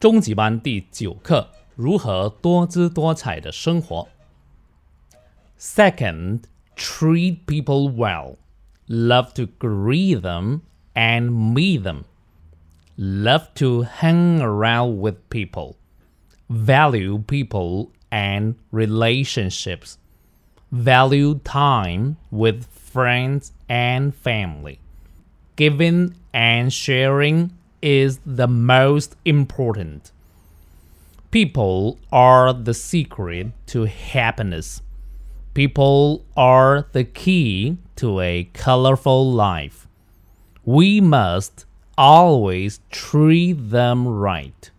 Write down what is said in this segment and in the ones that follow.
中级班第九课：如何多姿多彩的生活。Second, treat people well. Love to greet them and meet them. Love to hang around with people. Value people and relationships. Value time with friends and family. Giving and sharing is the most important. People are the secret to happiness. People are the key to a colorful life. We must always treat them right.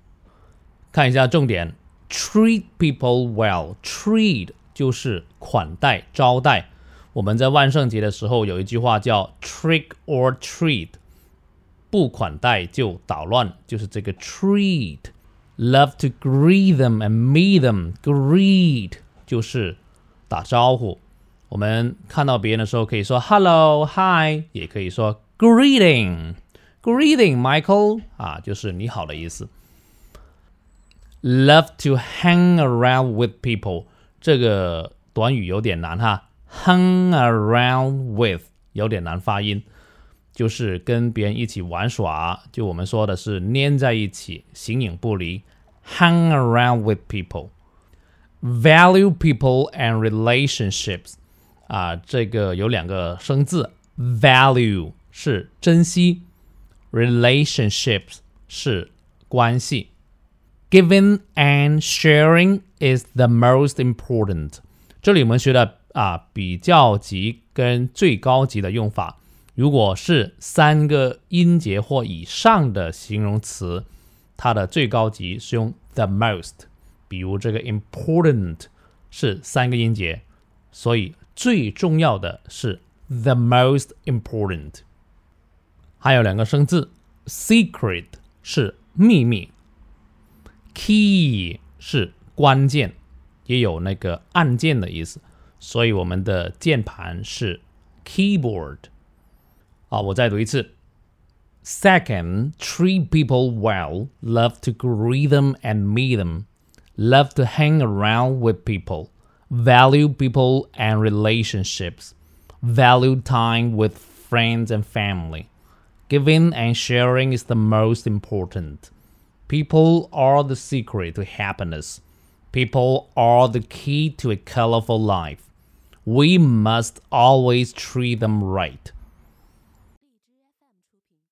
看一下重点，treat people well. Treat 就是款待、招待。我们在万圣节的时候有一句话叫 “trick or treat”。 不款待就捣乱，就是这个 treat。Love to greet them and meet them. Greet 就是打招呼。我们看到别人的时候，可以说 hello、hi，也可以说 greeting、greeting Michael 啊，就是你好的意思。Love to hang around with people，这个短语有点难哈，hang around with 有点难发音。 就是跟别人一起玩耍，就我们说的是黏在一起，形影不离，hang around with people，value people and relationships，啊，这个有两个生字，value 是珍惜，relationships 是关系，giving and sharing is the most important。这里我们学的啊比较级跟最高级的用法。 如果是三个音节或以上的形容词，它的最高级是用 the most。比如这个 important 是三个音节，所以最重要的是 the most important。还有两个生字，secret 是秘密，key 是关键，也有那个按键的意思，所以我们的键盘是 keyboard。啊，我再读一次。Second, treat people well, love to greet them and meet them, love to hang around with people, value people and relationships, value time with friends and family. Giving and sharing is the most important. People are the secret to happiness. People are the key to a colorful life. We must always treat them right.